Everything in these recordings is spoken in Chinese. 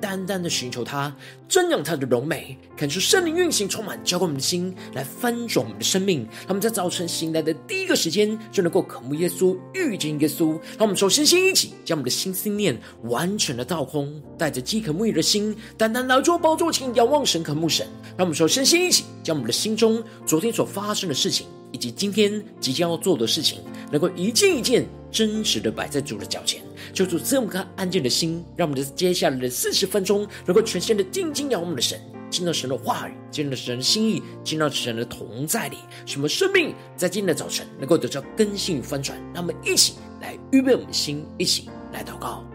单单的寻求他，瞻仰他的荣美，感受圣灵运行，充满浇灌我们的心，来翻转我们的生命。让我们在早晨醒来的第一个时间，就能够渴慕耶稣，遇见耶稣。让我们首先先一起将我们的心思念完全的倒空，带着饥渴沐浴的心，单单来到宝座前，仰望神，渴慕神。让我们首先先一起将我们的心中昨天所发生的事情，以及今天即将要做的事情，能够一件一件真实的摆在主的脚前。求主赐我们安静的心，让我们在接下来的四十分钟，能够全心的静静仰望我们的神，听到神的话语，见到神的心意，见到神的同在里，什么生命在今天的早晨能够得到更新与翻转。让我们一起来预备我们的心，一起来祷告。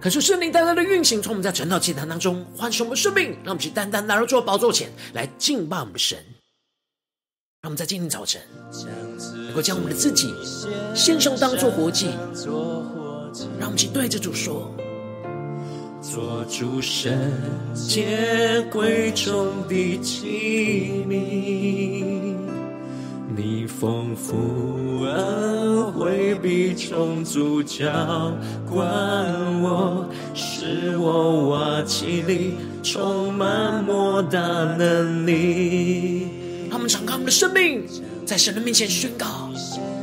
可是圣灵单单的运行，从我们在晨祷祭坛当中唤醒我们生命，让我们去单单来到主宝座前来敬拜我们的神。让我们在今天早晨能够将我们的自己献上，当作活祭。让我们去对着主说：做主圣洁贵重的器皿，你丰富恩惠必充足浇灌我，使我瓦器里充满莫大能力。让我们敞开我们的生命，在神的面前宣告，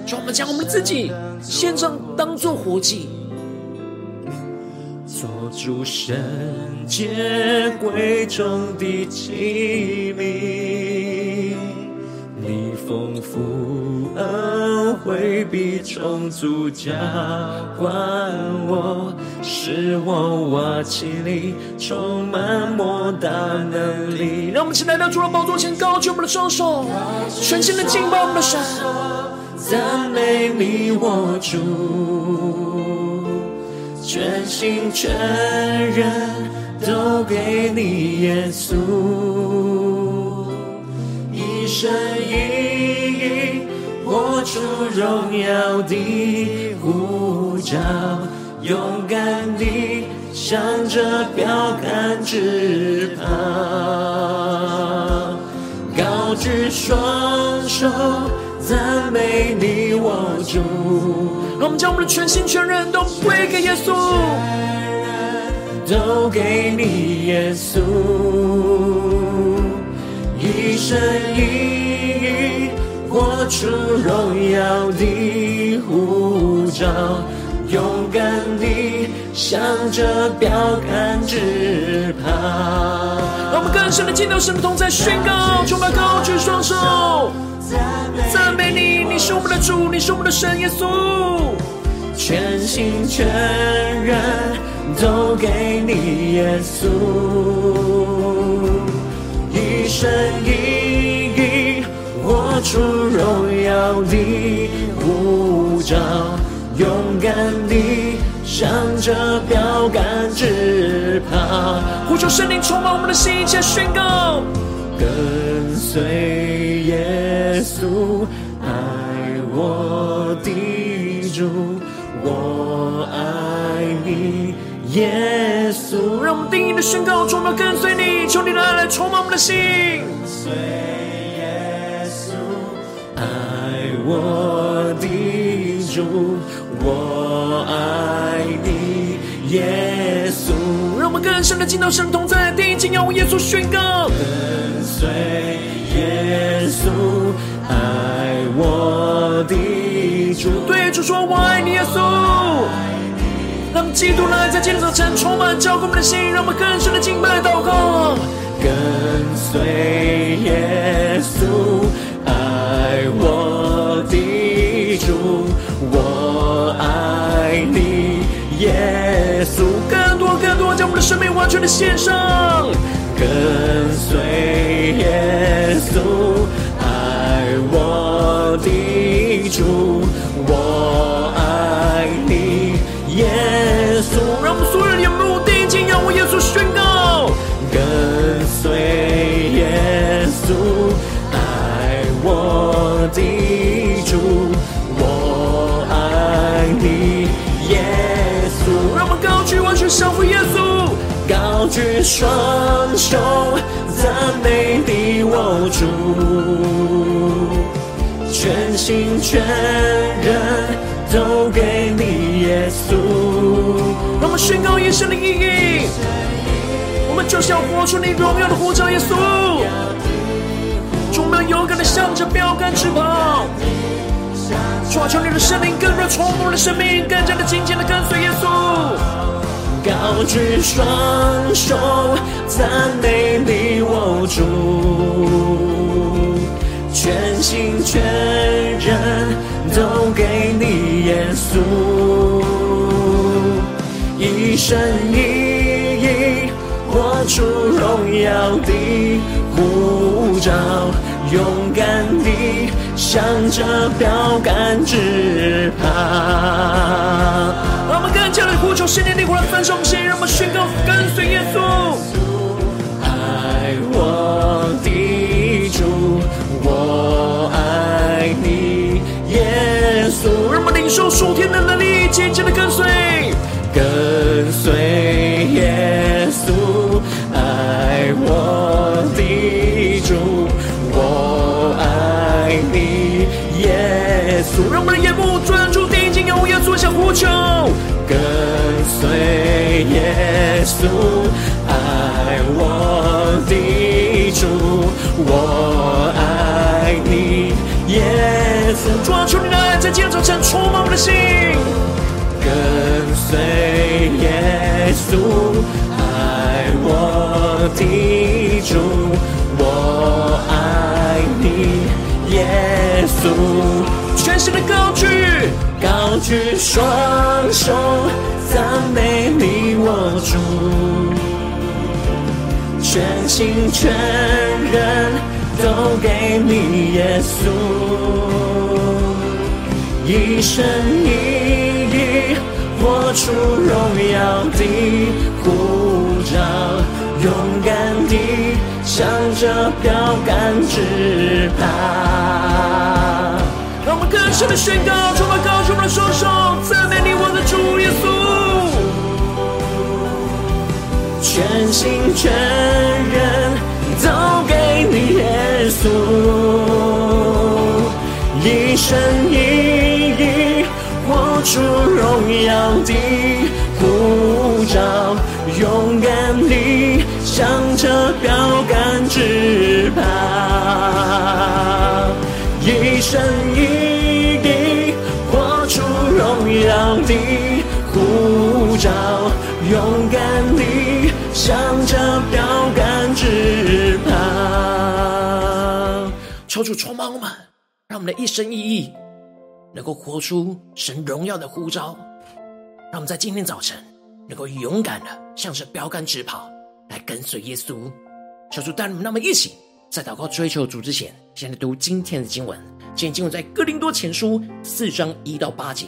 让我们将我们自己献上，当作活祭，做主圣洁贵重的器皿。你丰富恩惠必充足浇灌我，使我瓦器里充满莫大能力。让我们一起来到主的宝座前，高举我们的双手，全心的敬拜我们的神，赞美你我主，全心全人都给你耶稣。一生一意，活出荣耀的呼召，勇敢地向着标杆直跑，高举双手赞美你我主。让我们将我们的全心全人都归给耶稣，都给你耶稣。一生一意，活出荣耀的呼召，勇敢地向着标杆直跑。让我们更深的进入到神的同在，宣告，充满高举双手，赞美你，你是我们的主，你是我们的神耶稣，全心全人都给你耶稣。一生一意，活出荣耀的呼召，勇敢地向着标杆直跑。呼求圣灵充满我们的心，一切宣告，跟随耶稣，爱我的主，我爱你。耶稣，让我们定义的宣告，充满跟随你，求你的爱来充满我们的心。跟随耶稣，爱我的主，我爱你，耶稣。让我们更深的进到神同在，定睛仰望耶稣宣告，跟随耶稣，爱我的主。对主说：“我爱你，耶稣。”让基督的爱在今天早晨充满交给我们的心，让我们更深的敬拜祷告。跟随耶稣，的献上。跟随耶稣，爱我的主，举双手赞美你我主，全心全人都给你耶稣。让我们宣告一生的意义。我们就是要活出你荣耀的呼召，耶稣。主，我们勇敢的向着标杆直跑。主啊，求你的圣灵更热充满的生命，更加的紧紧的跟随耶稣。高举双手赞美你我主，全心全人都给你耶稣，一生一意。活出荣耀的呼召，勇敢地向着标杆直跑。让我们更加的呼求圣灵的灵火来焚烧我们心，让我们宣告跟随耶稣。爱我的主，我爱你，耶稣。让我们领受属天的能力，紧紧的跟随，求。跟随耶稣，爱我的主，我爱你，耶稣。主啊，求你的爱在今天早晨充满我的心。跟随耶稣。爱我的主，我爱你，耶稣。全心的高举，高举双手赞美你我主，全心全人都给你耶稣，一生一意活出荣耀的护照，勇敢地向着标杆直跑。让我们更深的宣告，充满高举我们的双手，赞美你我的主耶稣。全心全人都给你耶稣，一生一意活出荣耀的呼召。勇敢地向着标杆直跑，一生向着标杆直跑。求主充满我们，让我们的一生一意能够活出神荣耀的呼召。让我们在今天早晨。能够勇敢的向着标杆直跑，来跟随耶稣。求主带领我们，那么一起在祷告追求主之前，先来读今天的经文。今天经文在哥林多前书四章一到八节。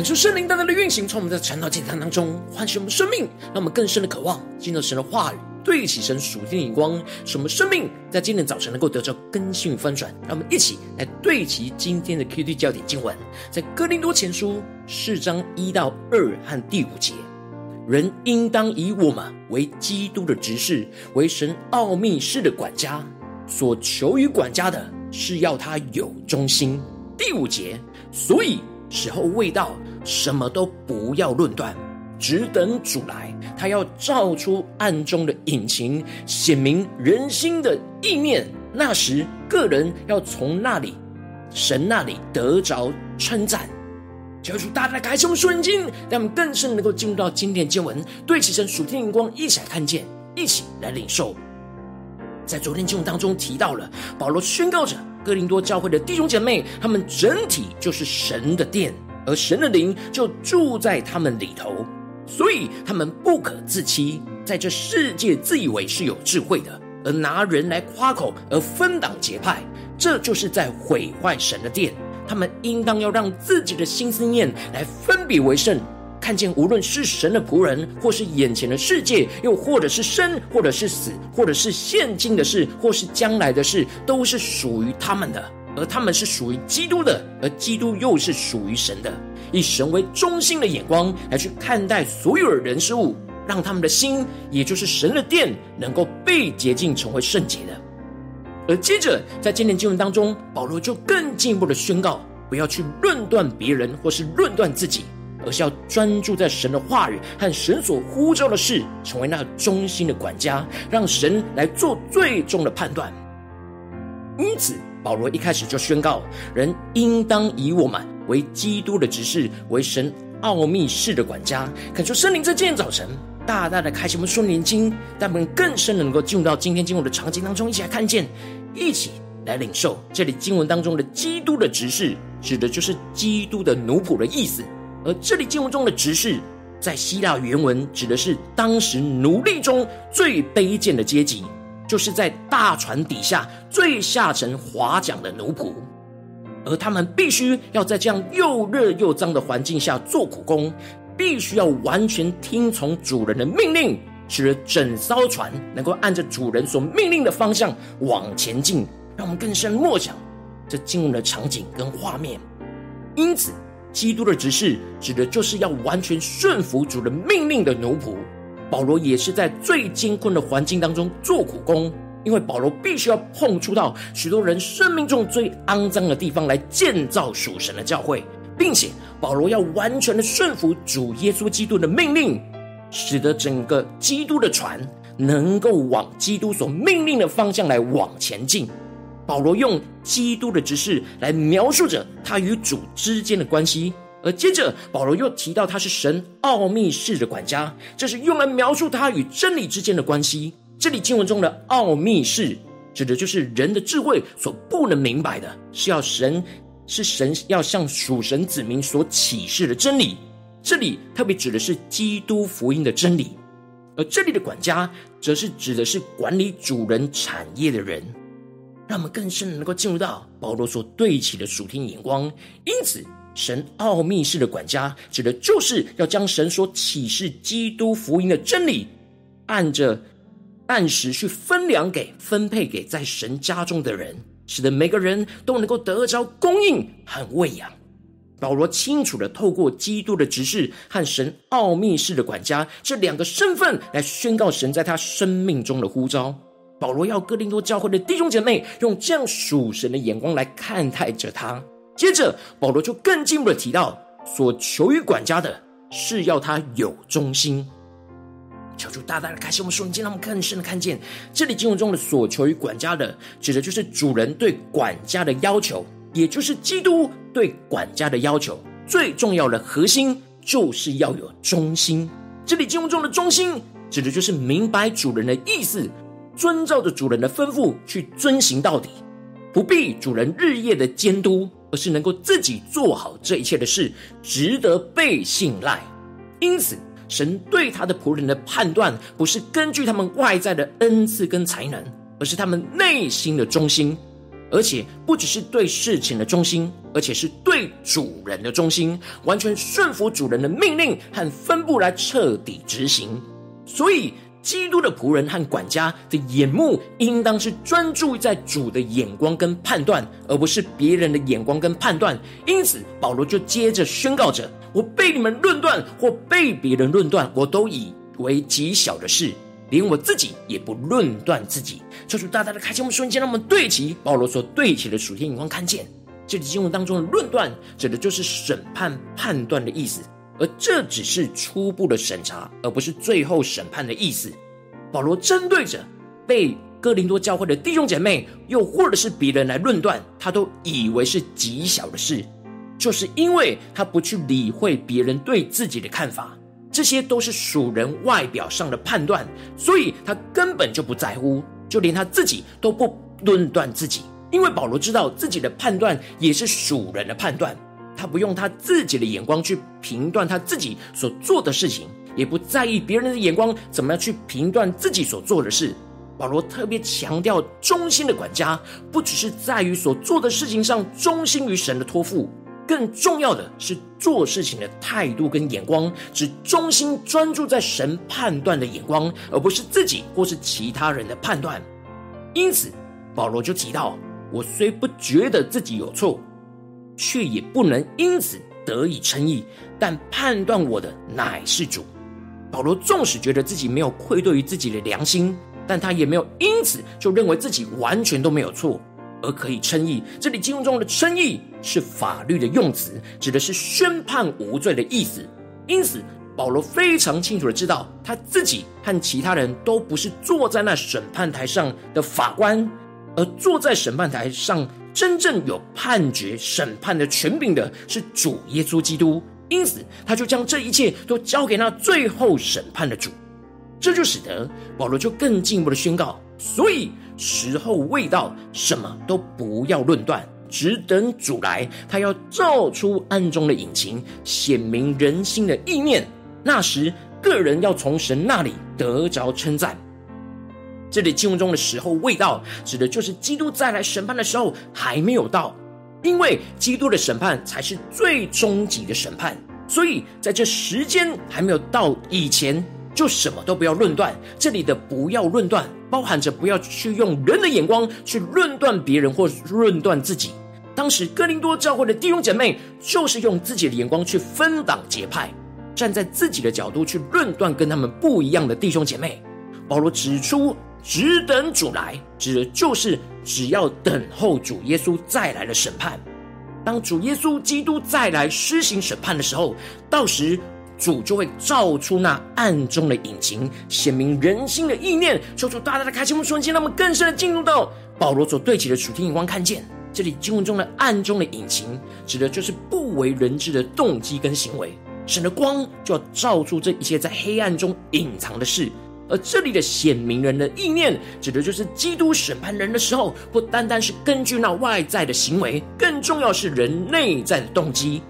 恳求圣灵大大的运行，从我们的晨祷祭坛当中唤醒我们生命，让我们更深的渴望进入神的话语，对齐神属天的眼光，使我们生命在今天早晨能够得到更新与翻转。让我们一起来对齐今天的 QD 焦点经文，在哥林多前书四章一到二和第五节。人应当以我们为基督的执事，为神奥秘事的管家。所求于管家的是要他有忠心。第五节，所以时候未到，什么都不要论断，只等主来。他要照出暗中的隐情，显明人心的意念。那时，个人要从那里神那里得着称赞。求主大大开启我们属灵经，让我们更深能够进入到经典经文，对齐神属天眼光，一起来看见，一起来领受。在昨天经文当中提到了，保罗宣告着哥林多教会的弟兄姐妹，他们整体就是神的殿，而神的灵就住在他们里头，所以他们不可自欺，在这世界自以为是有智慧的，而拿人来夸口，而分党结派，这就是在毁坏神的殿。他们应当要让自己的心思念来分别为圣，看见无论是神的仆人，或是眼前的世界，又或者是生，或者是死，或者是现今的事，或是将来的事，都是属于他们的，而他们是属于基督的，而基督又是属于神的。以神为中心的眼光来去看待所有的人事物，让他们的心，也就是神的殿，能够被洁净，成为圣洁的。而接着，在今天经文当中，保罗就更进一步的宣告：不要去论断别人，或是论断自己，而是要专注在神的话语和神所呼召的事，成为那个中心的管家，让神来做最终的判断。因此，保罗一开始就宣告：人应当以我们为基督的执事，为神奥秘事的管家。恳求圣灵在今天早晨，大大的开启我们属灵经，让我们更深的能够进入到今天经文的场景当中，一起来看见。一起来领受这里经文当中的“基督的执事”，指的就是基督的奴仆的意思。而这里经文中的“执事”在希腊原文指的是当时奴隶中最卑贱的阶级，就是在大船底下最下层划桨的奴仆。而他们必须要在这样又热又脏的环境下做苦工，必须要完全听从主人的命令。使得整艘船能够按着主人所命令的方向往前进，让我们更深默想这经文的场景跟画面。因此，基督的执事指的就是要完全顺服主人命令的奴仆。保罗也是在最艰困的环境当中做苦工，因为保罗必须要碰触到许多人生命中最肮脏的地方来建造属神的教会，并且保罗要完全的顺服主耶稣基督的命令。使得整个基督的船能够往基督所命令的方向来往前进。保罗用基督的指示来描述着他与主之间的关系，而接着保罗又提到他是神奥秘事的管家，这是用来描述他与真理之间的关系。这里经文中的奥秘事，指的就是人的智慧所不能明白的，是要神是神要向属神子民所启示的真理。这里特别指的是基督福音的真理，而这里的管家，则是指的是管理主人产业的人，让我们更深能够进入到保罗所对齐的属天眼光。因此，神奥秘式的管家，指的就是要将神所启示基督福音的真理，按着按时去分粮给、分配给在神家中的人，使得每个人都能够得着供应和喂养。保罗清楚地透过基督的执事和神奥秘式的管家这两个身份来宣告神在他生命中的呼召。保罗要哥林多教会的弟兄姐妹用这样属神的眼光来看待着他。接着，保罗就更进一步的提到，所求于管家的是要他有忠心。求主大大的开启我们瞬间，让我们更深的看见这里经文中的所求于管家的，指的就是主人对管家的要求。也就是基督对管家的要求，最重要的核心就是要有忠心。这里经文中的忠心，指的就是明白主人的意思，遵照着主人的吩咐去遵行到底，不必主人日夜的监督，而是能够自己做好这一切的事，值得被信赖。因此，神对他的仆人的判断，不是根据他们外在的恩赐跟才能，而是他们内心的忠心。而且不只是对事情的忠心，而且是对主人的忠心，完全顺服主人的命令和分布来彻底执行。所以，基督的仆人和管家的眼目，应当是专注在主的眼光跟判断，而不是别人的眼光跟判断。因此，保罗就接着宣告着：“我被你们论断，或被别人论断，我都以为极小的事。”连我自己也不论断自己，求主大大的开启我们瞬间，让我们对齐保罗所对齐的属天眼光，看见这里经文当中的论断，指的就是审判、判断的意思，而这只是初步的审查，而不是最后审判的意思。保罗针对着被哥林多教会的弟兄姐妹，又或者是别人来论断，他都以为是极小的事，就是因为他不去理会别人对自己的看法。这些都是属人外表上的判断，所以他根本就不在乎，就连他自己都不论断自己，因为保罗知道自己的判断也是属人的判断，他不用他自己的眼光去评断他自己所做的事情，也不在意别人的眼光怎么样去评断自己所做的事。保罗特别强调，忠心的管家不只是在于所做的事情上忠心于神的托付。更重要的是做事情的态度跟眼光，只忠心专注在神判断的眼光，而不是自己或是其他人的判断。因此，保罗就提到：我虽不觉得自己有错，却也不能因此得以称义。但判断我的乃是主。保罗纵使觉得自己没有愧对于自己的良心，但他也没有因此就认为自己完全都没有错。而可以称义，这里经文中的称义是法律的用词，指的是宣判无罪的意思。因此，保罗非常清楚的知道，他自己和其他人都不是坐在那审判台上的法官，而坐在审判台上真正有判决审判的权柄的是主耶稣基督。因此，他就将这一切都交给那最后审判的主。这就使得保罗就更进一步的宣告，所以。时候未到，什么都不要论断，只等主来。他要照出暗中的隐情，显明人心的意念。那时，个人要从神那里得着称赞。这里经文中的时候未到，指的就是基督再来审判的时候还没有到，因为基督的审判才是最终极的审判，所以在这时间还没有到以前。就什么都不要论断，这里的不要论断，包含着不要去用人的眼光去论断别人或论断自己。当时哥林多教会的弟兄姐妹，就是用自己的眼光去分党结派，站在自己的角度去论断跟他们不一样的弟兄姐妹。保罗指出，只等主来，指的就是只要等候主耶稣再来的审判。当主耶稣基督再来施行审判的时候，到时。主就会照出那暗中的隐情，显明人心的意念。求主大大的开启我们瞬间，让我们更深的进入到保罗所对齐的属天眼光，看见这里经文中的暗中的隐情，指的就是不为人知的动机跟行为。神的光就要照出这一切在黑暗中隐藏的事。而这里的显明人的意念，指的就是基督审判人的时候，不单单是根据那外在的行为，更重要是人内在的动机。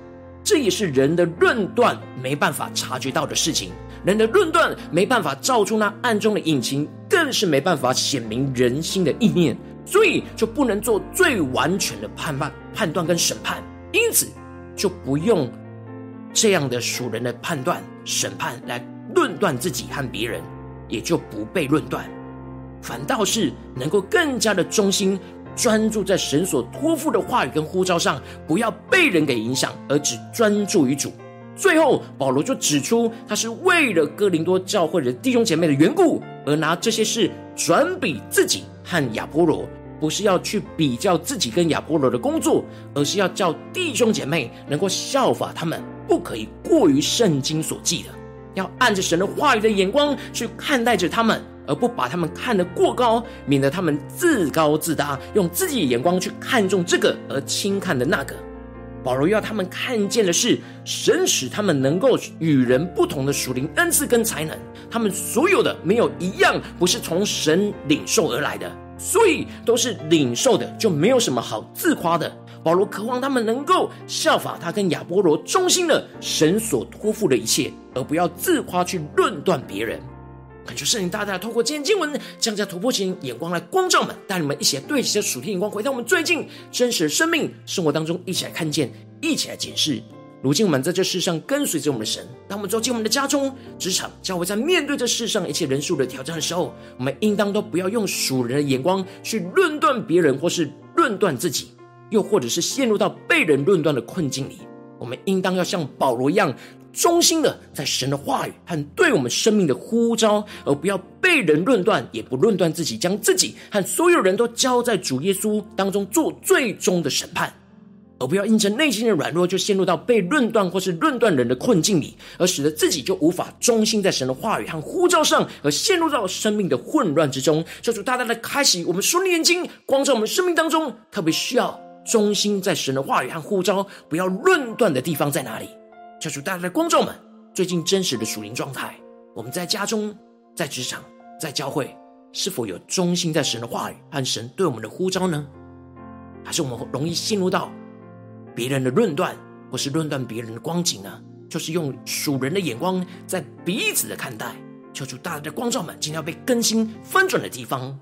这也是人的论断没办法察觉到的事情，人的论断没办法照出那暗中的隐情，更是没办法显明人心的意念，所以就不能做最完全的判断、判断跟审判。因此，就不用这样的属人的判断、审判来论断自己和别人，也就不被论断，反倒是能够更加的忠心。专注在神所托付的话语跟呼召上，不要被人给影响，而只专注于主。最后，保罗就指出，他是为了哥林多教会的弟兄姐妹的缘故，而拿这些事转比自己和亚波罗，不是要去比较自己跟亚波罗的工作，而是要叫弟兄姐妹能够效法他们，不可以过于圣经所记的，要按着神的话语的眼光去看待着他们。而不把他们看得过高，免得他们自高自大，用自己的眼光去看重这个而轻看的那个。保罗要他们看见的是，神使他们能够与人不同的属灵恩赐跟才能，他们所有的没有一样不是从神领受而来的，所以都是领受的，就没有什么好自夸的。保罗渴望他们能够效法他跟亚波罗忠心的神所托付的一切，而不要自夸去论断别人。恳求圣灵大大透过今天经文，降下突破性眼光来光照们，带你们一起来对齐属天眼光，回到我们最近真实的生命生活当中，一起来看见，一起来检视。如今我们在这世上跟随着我们的神，当我们走进我们的家中、职场、教会，在面对这世上一切人数的挑战的时候，我们应当都不要用属人的眼光去论断别人，或是论断自己，又或者是陷入到被人论断的困境里。我们应当要像保罗一样，忠心的在神的话语和对我们生命的呼召，而不要被人论断，也不论断自己，将自己和所有人都交在主耶稣当中做最终的审判。而不要因着内心的软弱，就陷入到被论断或是论断人的困境里，而使得自己就无法忠心在神的话语和呼召上，而陷入到生命的混乱之中。求主大大的开启我们属灵眼睛，光照我们生命当中特别需要忠心在神的话语和呼召，不要论断的地方在哪里？求主大大的光照们最近真实的属灵状态。我们在家中、在职场、在教会，是否有忠心在神的话语和神对我们的呼召呢？还是我们容易陷入到别人的论断，或是论断别人的光景呢？就是用属人的眼光在彼此的看待，求主大大的光照们，今天要被更新翻转的地方。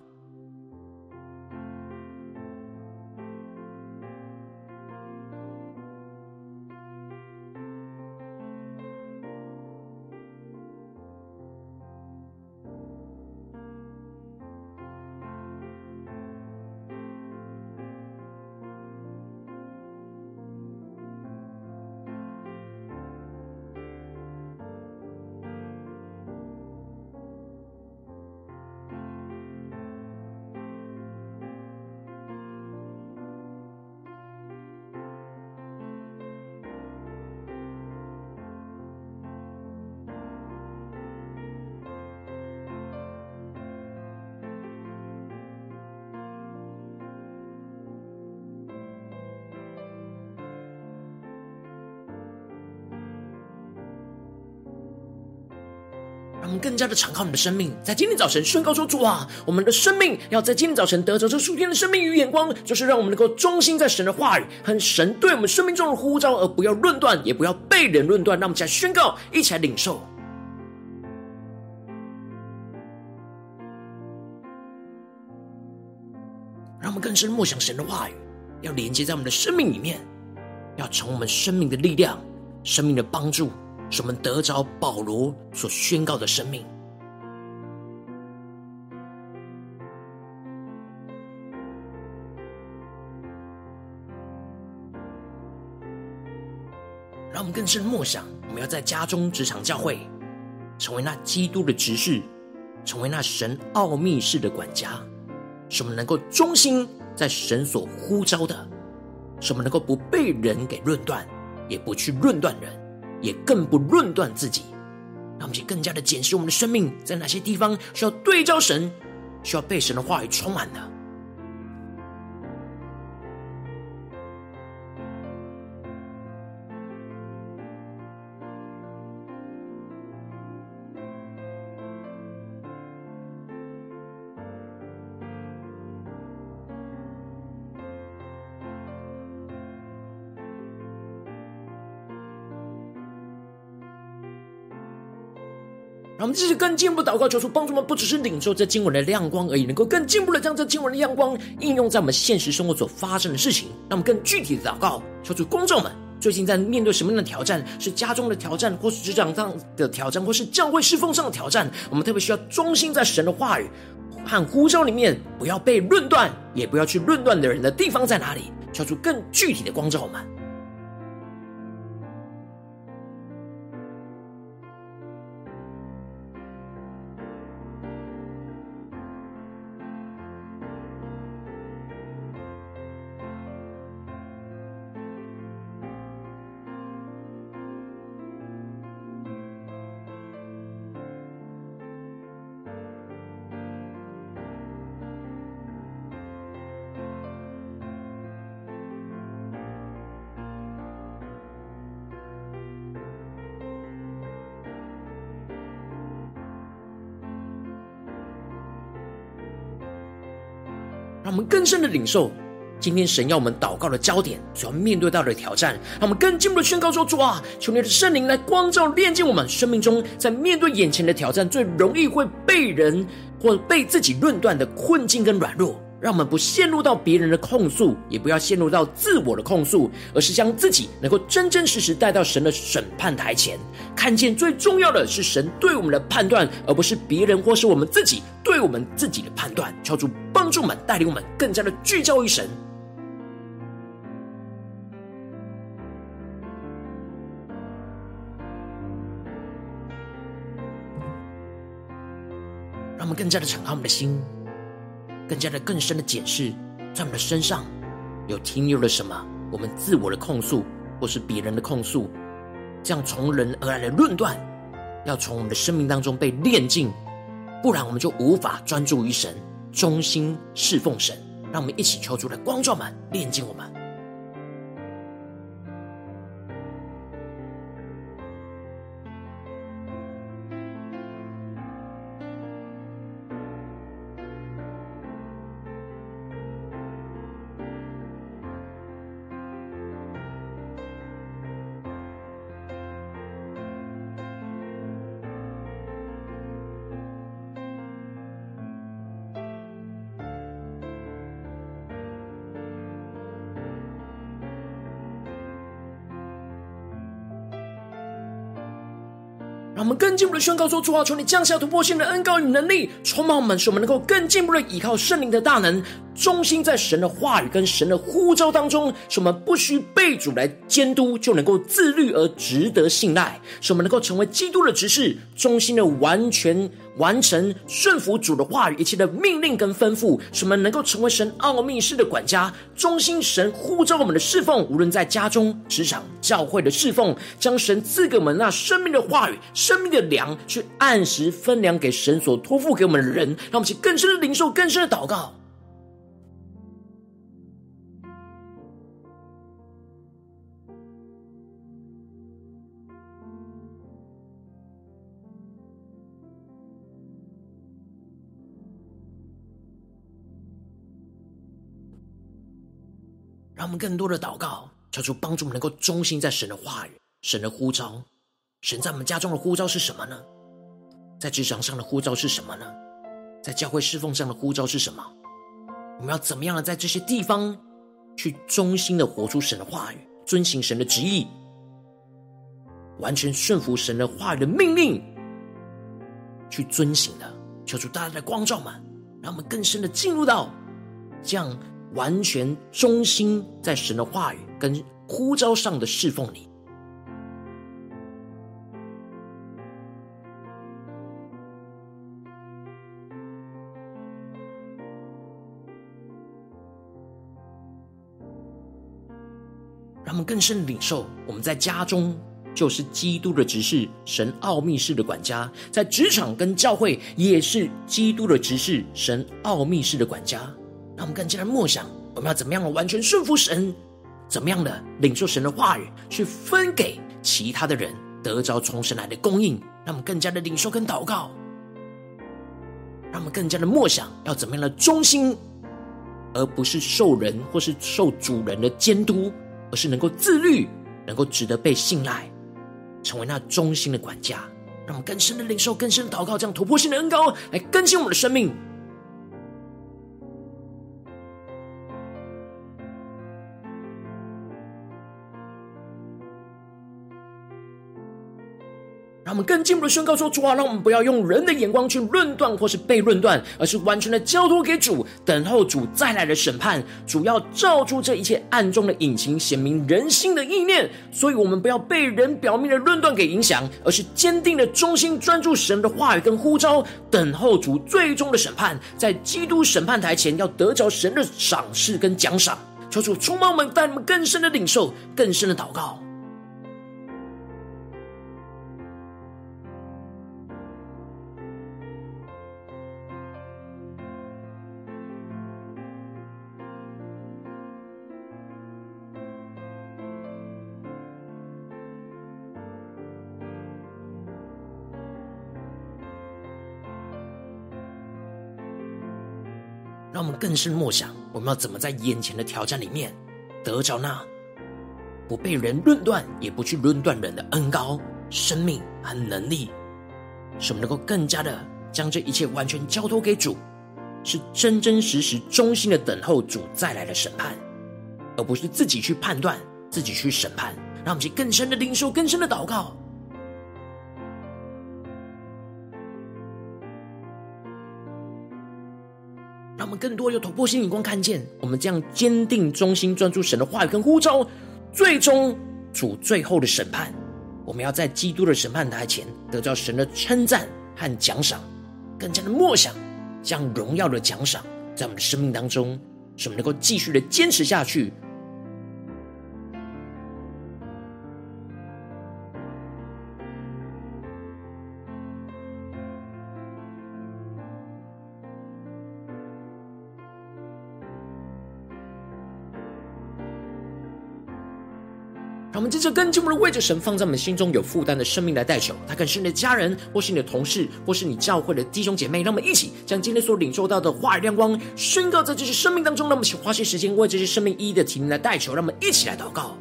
我们更加的敞开我们的生命，在今天早晨宣告说：“主啊，我们的生命要在今天早晨得着这属天的生命与眼光，就是让我们能够忠心在神的话语和神对我们生命中的呼召，而不要论断，也不要被人论断。”让我们一起来宣告，一起来领受。让我们更深默想神的话语，要连接在我们的生命里面，要从我们生命的力量、生命的帮助。使我们得着保罗所宣告的生命，让我们更深默想，我们要在家中、职场、教会，成为那基督的执事，成为那神奥秘事的管家，使我们能够忠心在神所呼召的，使我们能够不被人给论断，也不去论断人。也更不论断自己，让我们去更加的检视我们的生命，在哪些地方需要对照神，需要被神的话语充满的。让我们继续更进一步祷告，求主帮助我们，不只是领受这经文的亮光而已，能够更进一步的将这经文的亮光应用在我们现实生活所发生的事情。让我们更具体的祷告，求主光照们最近在面对什么样的挑战？是家中的挑战，或是职场上的挑战，或是教会侍奉上的挑战？我们特别需要忠心在神的话语和呼召里面，不要被论断，也不要去论断的人的地方在哪里？求主更具体的光照我们。让我们更深的领受今天神要我们祷告的焦点，所要面对到的挑战，让我们更进一步的宣告说：主啊，求你的圣灵来光照、炼净我们生命中，在面对眼前的挑战，最容易会被人或被自己论断的困境跟软弱。让我们不陷入到别人的控诉，也不要陷入到自我的控诉，而是将自己能够真真实实带到神的审判台前，看见最重要的是神对我们的判断，而不是别人或是我们自己对我们自己的判断。求主帮助我们，带领我们更加的聚焦于神，让我们更加的敞开我们的心。更加的、更深的解释，在我们的身上有停留了什么？我们自我的控诉，或是别人的控诉，这样从人而来的论断，要从我们的生命当中被炼尽，不然我们就无法专注于神，忠心侍奉神。让我们一起求主的光照们，炼尽我们。让我们更进一步的宣告说：主啊，求你降下突破性的恩膏与能力，充满我们，使我们能够更进一步的依靠圣灵的大能，忠心在神的话语跟神的呼召当中，使我们不需被主来监督，就能够自律而值得信赖，使我们能够成为基督的执事，忠心的完全。完成顺服主的话语，一切的命令跟吩咐，使我们能够成为神奥秘式的管家，忠心神呼召我们的侍奉，无论在家中、职场、教会的侍奉，将神赐给我们那生命的话语、生命的粮，去按时分粮给神所托付给我们的人，让我们去更深的领受、更深的祷告。我们更多的祷告，求主帮助我们能够忠心在神的话语、神的呼召。神在我们家中的呼召是什么呢？在职场上的呼召是什么呢？在教会侍奉上的呼召是什么？我们要怎么样的在这些地方去忠心的活出神的话语，遵行神的旨意，完全顺服神的话语的命令，去遵行的？求主大家的光照们，让我们更深的进入到这样。完全忠心在神的话语跟呼召上的侍奉里，让我们更深领受。我们在家中就是基督的执事，神奥秘式的管家；在职场跟教会也是基督的执事，神奥秘式的管家。让我们更加的默想，我们要怎么样的完全顺服神，怎么样的领受神的话语，去分给其他的人，得着从神来的供应。让我们更加的领受跟祷告，让我们更加的默想，要怎么样的忠心，而不是受人或是受主人的监督，而是能够自律，能够值得被信赖，成为那忠心的管家。让我们更深的领受，更深的祷告，这样突破性的恩膏来更新我们的生命。让我们更进一步的宣告说：主啊，让我们不要用人的眼光去论断或是被论断，而是完全的交托给主，等候主再来的审判。主要照出这一切暗中的隐情，显明人心的意念。所以，我们不要被人表面的论断给影响，而是坚定的忠心专注神的话语跟呼召，等候主最终的审判。在基督审判台前，要得着神的赏赐跟奖赏。求主充满我们，带我们更深的领受，更深的祷告。更深默想，我们要怎么在眼前的挑战里面得着那不被人论断，也不去论断人的恩高、生命和能力，使我们能够更加的将这一切完全交托给主，是真真实实、忠心的等候主再来的审判，而不是自己去判断、自己去审判。让我们去更深的领受、更深的祷告。更多有突破性眼光，看见我们这样坚定、忠心、专注神的话语跟呼召，最终主最后的审判，我们要在基督的审判台前得到神的称赞和奖赏，更加的默想，将荣耀的奖赏在我们的生命当中，使我们能够继续的坚持下去。我们接着跟进我们的为着神放在我们心中有负担的生命来代求，他可能是你的家人，或是你的同事，或是你教会的弟兄姐妹。让我们一起将今天所领受到的话语亮光宣告在这些生命当中。让我们一起花些时间为这些生命一一的提名来代求。让我们一起来祷告。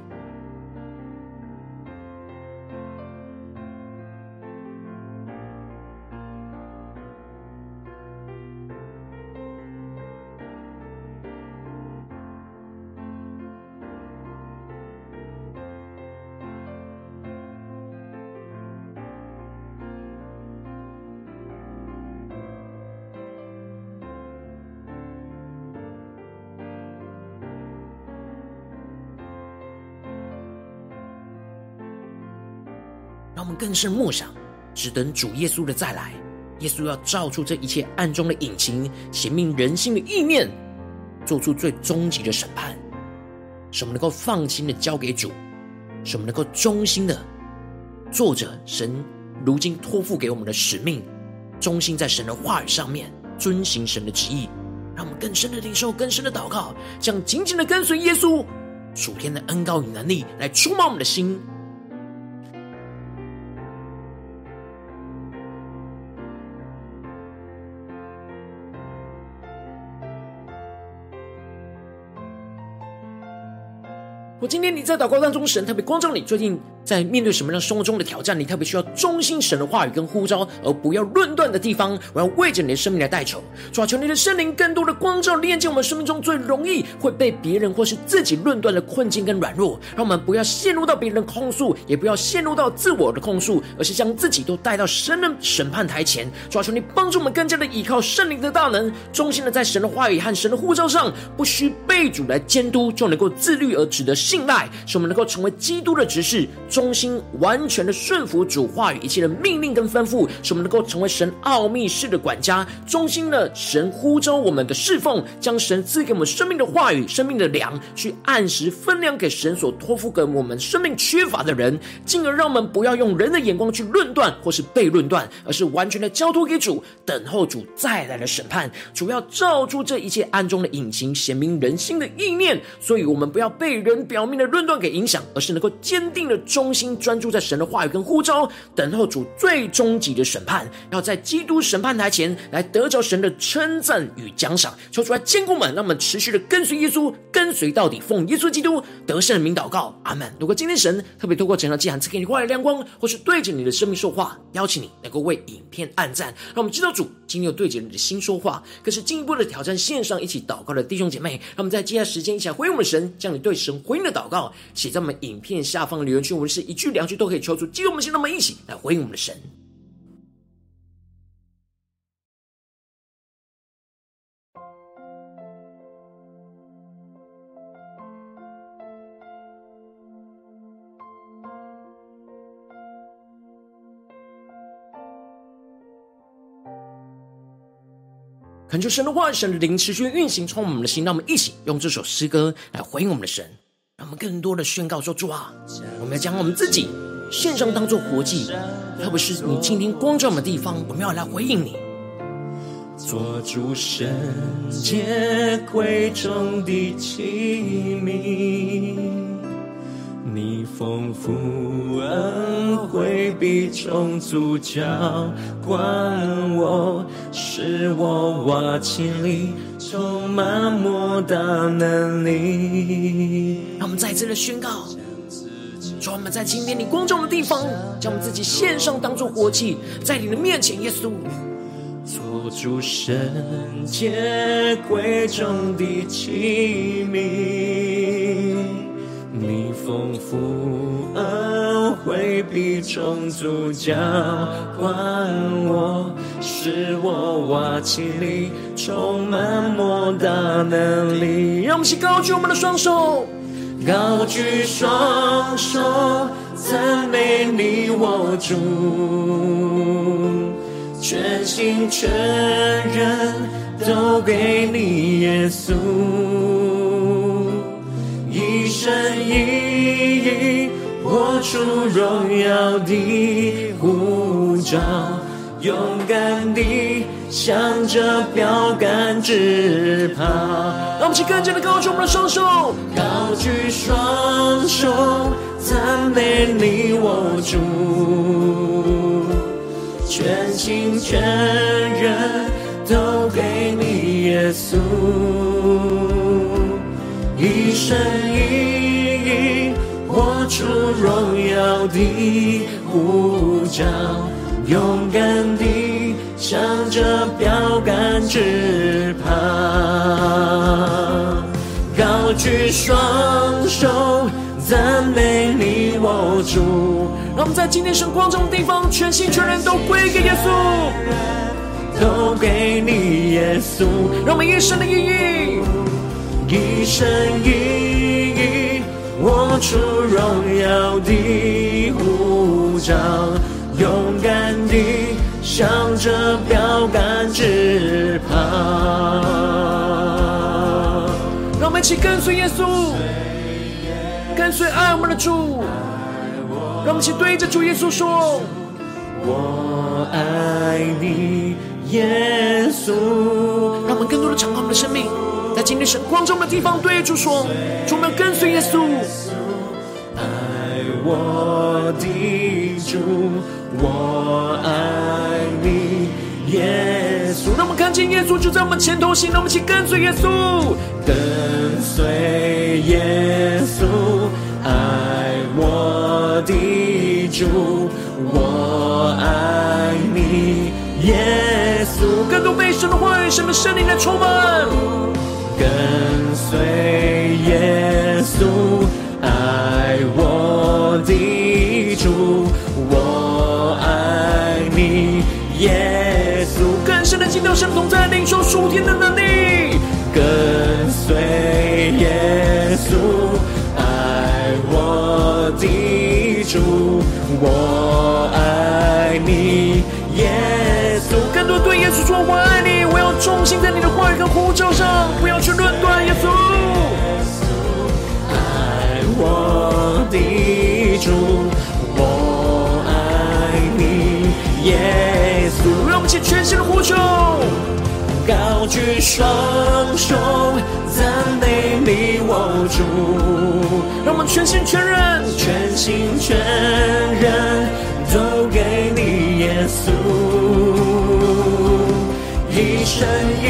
更深默想，只等主耶稣的再来。耶稣要照出这一切暗中的隐情、显明人心的意念，做出最终极的审判，使我们能够放心的交给主，使我们能够忠心的做着神如今托付给我们的使命，忠心在神的话语上面，遵行神的旨意。让我们更深的领受、更深的祷告，这样紧紧的跟随耶稣，属天的恩膏与能力来触摸我们的心。我今天你在祷告当中，神特别光照你，最近在面对什么样生活中的挑战，你特别需要忠心神的话语跟呼召，而不要论断的地方，我要为着你的生命来代求。主啊，求你的圣灵更多的光照，炼净我们生命中最容易会被别人或是自己论断的困境跟软弱，让我们不要陷入到别人的控诉，也不要陷入到自我的控诉，而是将自己都带到神的审判台前。主啊，求你帮助我们更加的依靠圣灵的大能，忠心的在神的话语和神的呼召上，不需被主来监督，就能够自律而值得信赖，使我们能够成为基督的执事，忠心完全的顺服主话语一切的命令跟吩咐，使我们能够成为神奥秘式的管家，忠心的神呼召我们的侍奉，将神赐给我们生命的话语、生命的粮，去按时分粮给神所托付给我们生命缺乏的人，进而让我们不要用人的眼光去论断或是被论断，而是完全的交托给主，等候主再来的审判。主要照出这一切暗中的隐情，显明人心的意念，所以我们不要被人。表面的论断给影响，而是能够坚定的忠心专注在神的话语跟呼召，等候主最终极的审判，要在基督审判台前来得着神的称赞与奖赏。求主来坚固们，让我们持续的跟随耶稣，跟随到底，奉耶稣基督得胜的名祷告，阿门。如果今天神特别透过整个祭坛赐给你话语亮光，或是对着你的生命说话，邀请你能够为影片按赞，让我们知道主今天有对着你的心说话，更是进一步的挑战线上一起祷告的弟兄姐妹，让我们在接下来时间一起来回应我们神，将你对神回应的祷告写在我们影片下方留言区，我们一句两句都可以求出激动我们的心，让我们一起来回应我们的神。恳求神的话、神的灵持续运行，充满我们的心，让我们一起用这首诗歌来回应我们的神。让我们更多的宣告说：“主啊，们要将我们自己献上当做活祭，特别是你今天光照我们的地方，我们要来回应你。做主圣洁贵重的器皿。”你丰富恩惠必充足浇灌我，使我瓦器里充满莫大能力。让我们再次的宣告，主，我们在今天你光照的地方，将我们自己献上，当做活祭，在你的面前，耶稣。做主圣洁贵重的器皿，你丰富恩惠必充足浇灌我，使我瓦器里充满莫大能力。让我们一起高举我们的双手，高举双手，赞美你我主。全心全人都给你，耶稣，一生一意活出荣耀的呼召，勇敢地向着标杆直跑。让我们一起更加的高举我们的双手，高举双手，赞美你我主。全心全人都给你，耶稣，一生一意活出荣耀的呼召，勇敢的向着标杆直跑，高举双手赞美你我主。让我们在今天圣光中的地方，全心全人都归给耶稣，都给你耶稣。让我们一生的意义，一生一意活出荣耀的护照，勇敢的向着标杆直跑。让我们一起跟随耶稣，跟随爱我们的主。让我们一起对着主耶稣说：“我爱你，耶稣。”让我们更多的敞开我们的生命，在今天神光照的地方对主说：“主，我们要跟随耶稣。”我的主，我爱你，耶稣。让我们看见耶稣就在我们前头行，让我们一起跟随耶稣，跟随耶稣，爱我的。主，我爱你，耶稣。更多被神的话语、神的圣灵来充满。跟随耶稣，耶稣。更深的进到神同在，领受属天的能力。跟随耶稣，爱我的主。我爱你，耶稣。更多对耶稣说：“我爱你。”我要忠心在你的话语跟呼召上，不要去论断耶稣。全新的呼求，高举双手，赞美你我主。让我们全心全人，全心全人都给你，耶稣，一生一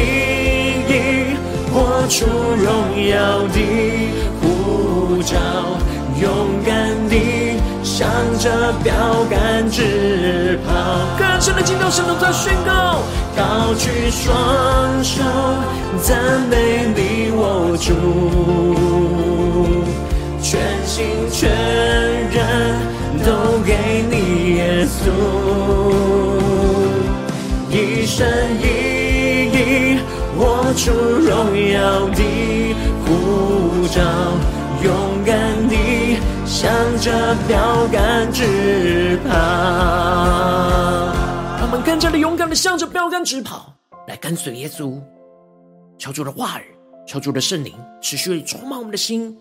意活出荣耀的呼召，勇敢地向着标杆直跑。更深的进到神同在宣告，高举双手，赞美你我主。全心全人都给你，耶稣，一生一意我出荣耀的呼召，勇敢地向着标杆直跑。更加的勇敢的向着标杆直跑，来跟随耶稣。求主的话语，求主的圣灵持续充满我们的心。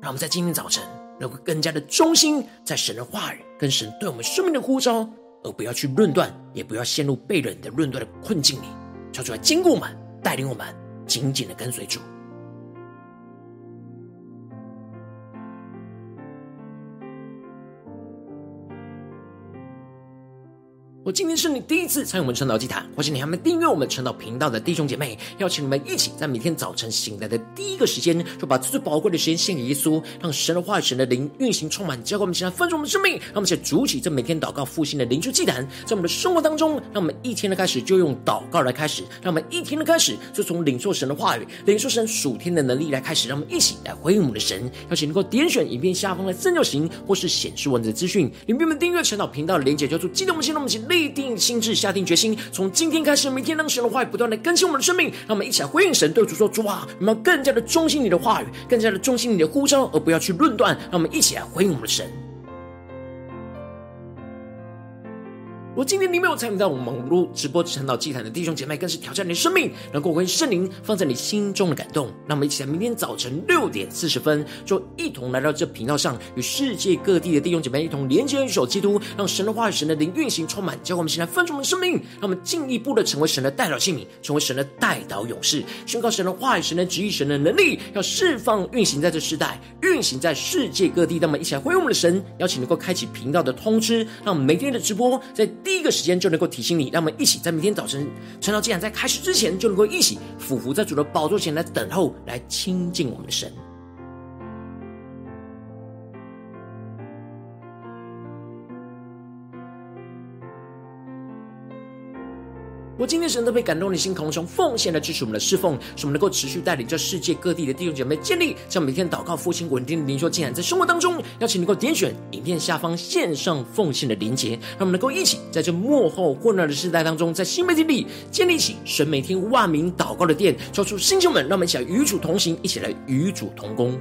让我们在今天早晨能够更加的忠心在神的话语跟神对我们生命的呼召，而不要去论断，也不要陷入被人的论断的困境里。求主来坚固我们，带领我们紧紧的跟随主。我今天是你第一次参与我们晨祷祭坛，或是你还没订阅我们晨祷频道的弟兄姐妹，邀请你们一起在每天早晨醒来的第一个时间，就把最宝贵的时间献给耶稣，让神的话语、神的灵运行充满，教灌我们现在丰盛的生命。让我们一起筑起这每天祷告复兴的灵修祭坛，在我们的生活当中，让我们一天的开始就用祷告来开始，让我们一天的开始就从领受神的话语、领受神属天的能力来开始，让我们一起来回应我们的神。邀请能够点选影片下方的三角形，或是显示文字资讯，里面们订阅晨祷频道的连结，叫做激动我们心，让我们一起立定心智，下定决心，从今天开始，每天让神的话语不断的更新我们的生命，让我们一起来回应神，对主说：主啊，我们要更加的忠心你的话语，更加的忠心你的呼召，而不要去论断。让我们一起来回应我们的神。如果今天你没有参与到我们网络直播晨祷祭坛的弟兄姐妹，更是挑战你的生命，能够回应圣灵放在你心中的感动。让我们一起在明天早晨六点四十分，就一同来到这频道上，与世界各地的弟兄姐妹一同连接、一手基督，让神的话语、神的灵运行充满，教我们现在丰盛的生命。让我们进一步的成为神的代祷器皿，成为神的代祷勇士，宣告神的话语、神的旨意、神的能力，要释放运行在这世代，运行在世界各地。那么一起来回应我们的神，邀请能够开启频道的通知，让我们每天的直播在。第一个时间就能够提醒你，让我们一起在明天早晨晨祷祭坛在开始之前，就能够一起俯伏在主的宝座前来等候，来亲近我们的神。我今天神都被感动的心，从奉献来支持我们的侍奉，使我们能够持续带领这世界各地的弟兄姐妹建立这样每天祷告复兴稳定的灵修祭坛，在生活当中，邀请能够点选影片下方线上奉献的连结，让我们能够一起在这幕后混乱的时代当中，在新媒体里建立起神每天万名祷告的殿，召出弟兄们，让我们一起来与主同行，一起来与主同工。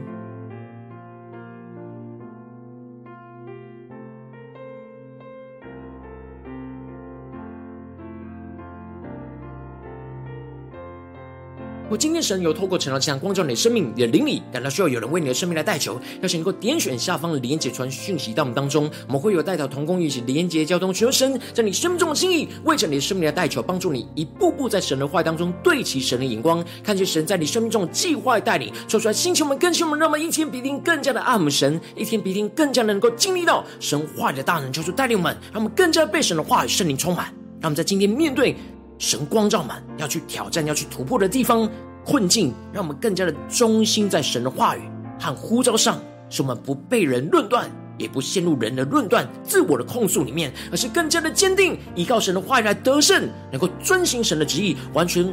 我今天神有透过晨祷祭坛光照你的生命，你的灵里感到需要有人为你的生命来代求，邀请能够点选下方的连结传讯息到我们当中，我们会有代祷同工一起连结交通，求神在你生命中的心意，为着你的生命来代求，帮助你一步步在神的话当中对齐神的眼光，看见神在你生命中的计划带领，说出来星球们更新我们，让我们一天比一天更加的爱我们神，一天比一天更加的能够经历到神话的大能，求主带领我们，让我们更加被神的话语圣灵充满，让我们在今天面对。神光照满，要去挑战、要去突破的地方、困境，让我们更加的忠心在神的话语和呼召上，使我们不被人论断，也不陷入人的论断、自我的控诉里面，而是更加的坚定，依靠神的话语来得胜，能够遵行神的旨意，完全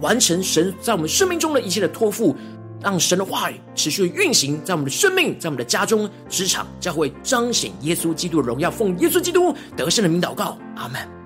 完成神在我们生命中的一切的托付，让神的话语持续运行在我们的生命、在我们的家中、职场，将会彰显耶稣基督的荣耀，奉耶稣基督得胜的名祷告，阿门。